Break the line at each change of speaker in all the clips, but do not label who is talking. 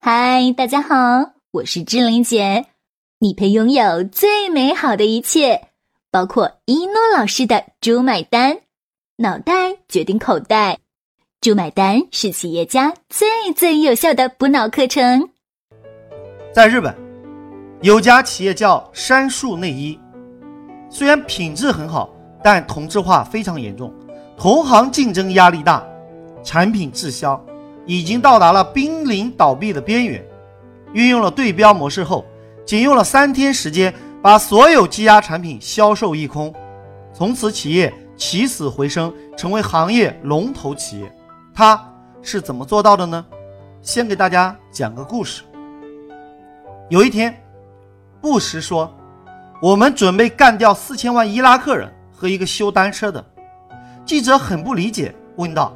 嗨，大家好，我是志玲姐。你配拥有最美好的一切，包括一诺老师的“猪买单”，脑袋决定口袋，“猪买单”是企业家最最有效的补脑课程。
在日本，有家企业叫杉树内衣，虽然品质很好，但同质化非常严重，同行竞争压力大，产品滞销。已经到达了濒临倒闭的边缘。运用了对标模式后，仅用了三天时间，把所有积压产品销售一空，从此企业起死回生，成为行业龙头企业。他是怎么做到的呢？先给大家讲个故事。有一天，布什说：“我们准备干掉四千万伊拉克人和一个修单车的。”记者很不理解，问道。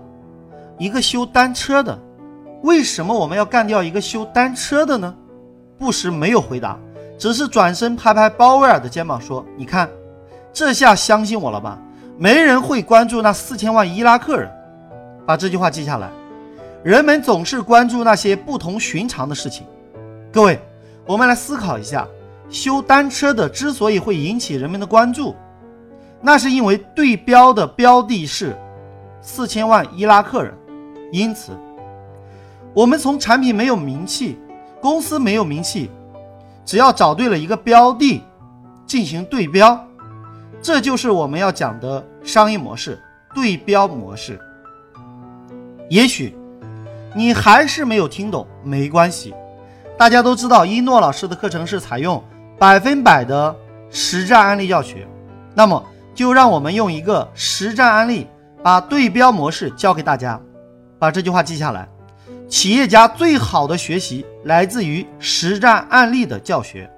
一个修单车的，为什么我们要干掉一个修单车的呢？布什没有回答，只是转身拍拍鲍威尔的肩膀说：“你看，这下相信我了吧？没人会关注那四千万伊拉克人。把这句话记下来。人们总是关注那些不同寻常的事情。各位，我们来思考一下，修单车的之所以会引起人们的关注，那是因为对标的标的是四千万伊拉克人。”因此，我们从产品没有名气，公司没有名气，只要找对了一个标的，进行对标，这就是我们要讲的商业模式——对标模式。也许你还是没有听懂，没关系，大家都知道一诺老师的课程是采用百分百的实战案例教学，那么就让我们用一个实战案例，把对标模式教给大家。把这句话记下来：企业家最好的学习来自于实战案例的教学。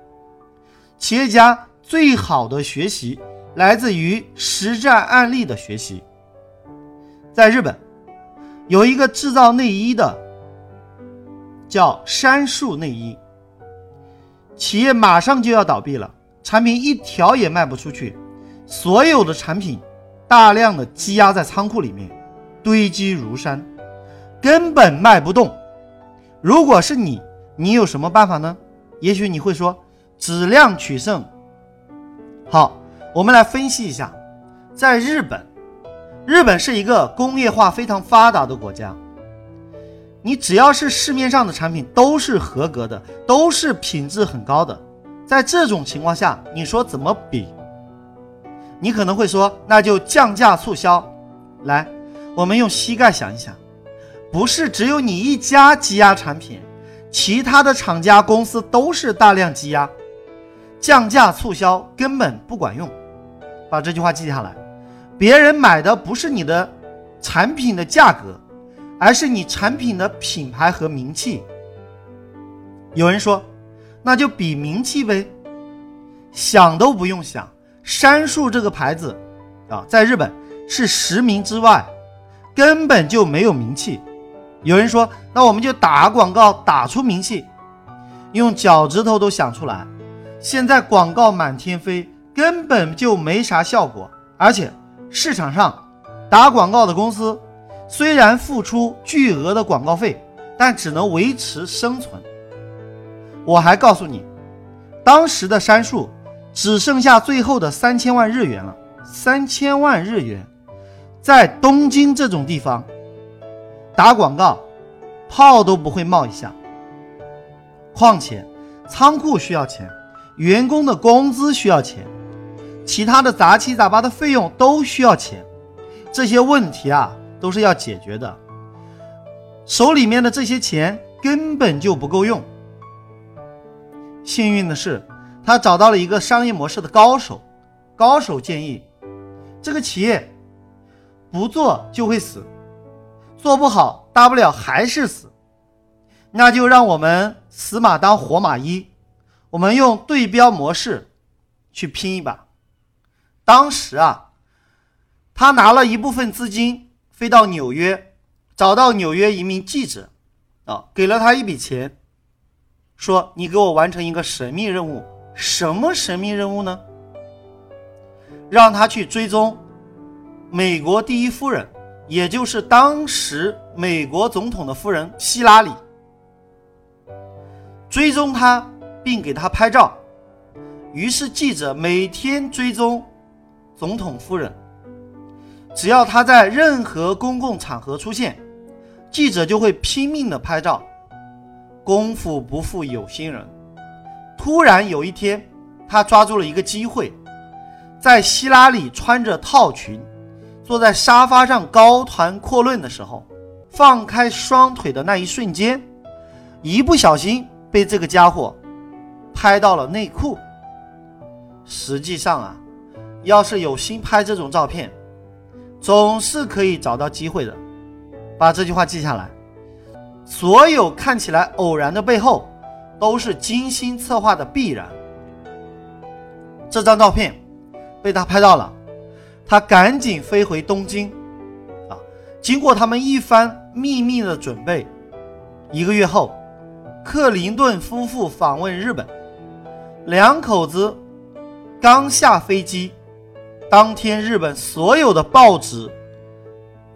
企业家最好的学习来自于实战案例的学习。在日本，有一个制造内衣的，叫杉树内衣。企业马上就要倒闭了，产品一条也卖不出去，所有的产品大量的积压在仓库里面，堆积如山。根本卖不动。如果是你，你有什么办法呢？也许你会说，质量取胜。好，我们来分析一下，在日本，日本是一个工业化非常发达的国家。你只要是市面上的产品都是合格的，都是品质很高的。在这种情况下，你说怎么比？你可能会说，那就降价促销。来，我们用膝盖想一想。不是只有你一家积压产品，其他的厂家公司都是大量积压，降价促销根本不管用。把这句话记下来，别人买的不是你的产品的价格，而是你产品的品牌和名气。有人说，那就比名气呗，想都不用想，杉树这个牌子啊，在日本是十名之外，根本就没有名气。有人说：“那我们就打广告，打出名气，用脚趾头都想出来。现在广告满天飞，根本就没啥效果。而且市场上打广告的公司，虽然付出巨额的广告费，但只能维持生存。我还告诉你，当时的杉树只剩下最后的三千万日元了。三千万日元，在东京这种地方。”打广告，泡都不会冒一下。况且，仓库需要钱，员工的工资需要钱，其他的杂七杂八的费用都需要钱。这些问题啊，都是要解决的。手里面的这些钱根本就不够用。幸运的是，他找到了一个商业模式的高手。高手建议，这个企业不做就会死。做不好，大不了还是死，那就让我们死马当活马医，我们用对标模式去拼一把。当时啊，他拿了一部分资金飞到纽约，找到纽约一名记者，啊，给了他一笔钱，说你给我完成一个神秘任务。什么神秘任务呢？让他去追踪美国第一夫人。也就是当时美国总统的夫人希拉里，追踪他并给他拍照。于是记者每天追踪总统夫人，只要他在任何公共场合出现，记者就会拼命的拍照。功夫不负有心人，突然有一天，他抓住了一个机会，在希拉里穿着套裙坐在沙发上高谈阔论的时候，放开双腿的那一瞬间，一不小心被这个家伙拍到了内裤。实际上啊，要是有心拍这种照片，总是可以找到机会的。把这句话记下来。所有看起来偶然的背后，都是精心策划的必然。这张照片被他拍到了，他赶紧飞回东京。啊，经过他们一番秘密的准备，一个月后，克林顿夫妇访问日本，两口子。刚下飞机，当天日本所有的报纸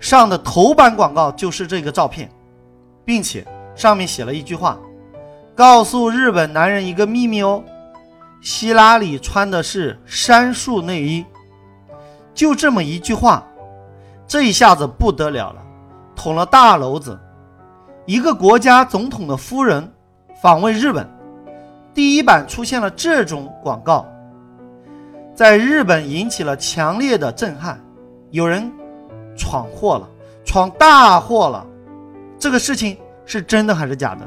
上的头版广告就是这个照片，并且上面写了一句话，告诉日本男人一个秘密哦，希拉里穿的是杉树内衣。就这么一句话，这一下子不得了了，捅了大娄子。一个国家总统的夫人访问日本，第一版出现了这种广告。在日本引起了强烈的震撼，有人闯祸了，闯大祸了。这个事情是真的还是假的？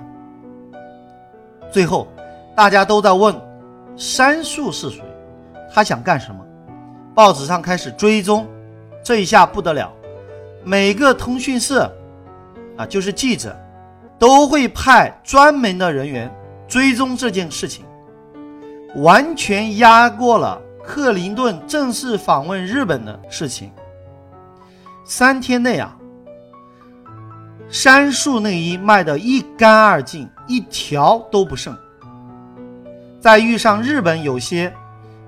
最后，大家都在问山树是谁，他想干什么？报纸上开始追踪，这一下不得了，每个通讯社啊，就是记者，都会派专门的人员追踪这件事情，完全压过了。克林顿正式访问日本的事情，三天内啊，杉树内衣卖得一干二净，一条都不剩。再遇上日本有些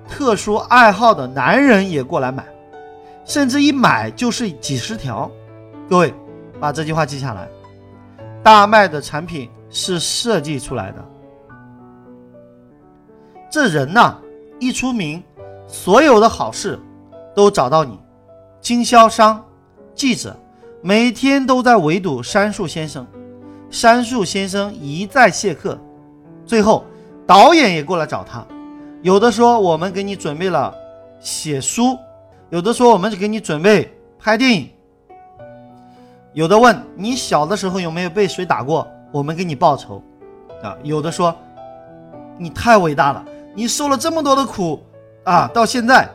特殊爱好的男人也过来买，甚至一买就是几十条。各位把这句话记下来：大卖的产品是设计出来的。这人呐，一出名。所有的好事都找到你，经销商、记者每天都在围堵杉树先生，杉树先生一再谢客，最后导演也过来找他，有的说我们给你准备了写书，有的说我们给你准备拍电影，有的问你小的时候有没有被谁打过，我们给你报仇，啊，有的说你太伟大了，你受了这么多的苦。啊，到现在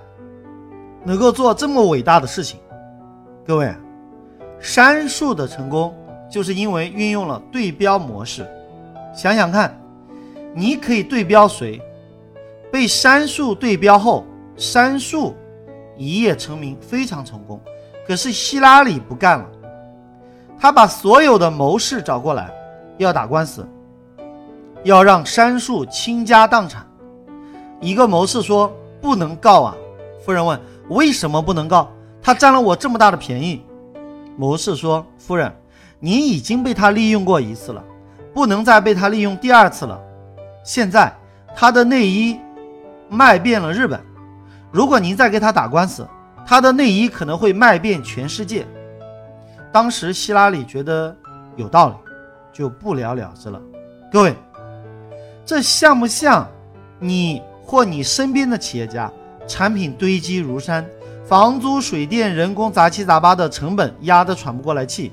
能够做这么伟大的事情，各位，杉树的成功就是因为运用了对标模式。想想看，你可以对标谁？被杉树对标后，杉树一夜成名，非常成功。可是希拉里不干了，他把所有的谋士找过来，要打官司，要让杉树倾家荡产。一个谋士说。不能告啊！夫人问：“为什么不能告？他占了我这么大的便宜。”谋士说：“夫人，你已经被他利用过一次了，不能再被他利用第二次了。现在他的内衣卖遍了日本，如果您再给他打官司，他的内衣可能会卖遍全世界。”当时希拉里觉得有道理，就不了了之了。各位，这像不像你？或你身边的企业家，产品堆积如山，房租、水电、人工杂七杂八的成本压得喘不过来气。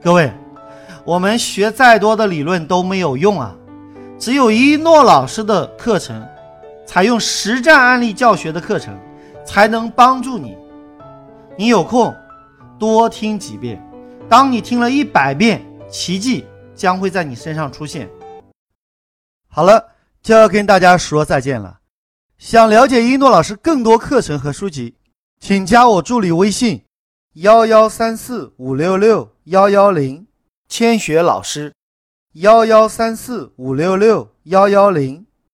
各位，我们学再多的理论都没有用啊，只有一诺老师的课程，采用实战案例教学的课程，才能帮助你。你有空多听几遍，当你听了一百遍，奇迹将会在你身上出现。好了。就要跟大家说再见了。想了解一诺老师更多课程和书籍，请加我助理微信：幺幺三四五六六幺幺零，千雪老师。幺幺三四五六六幺幺零，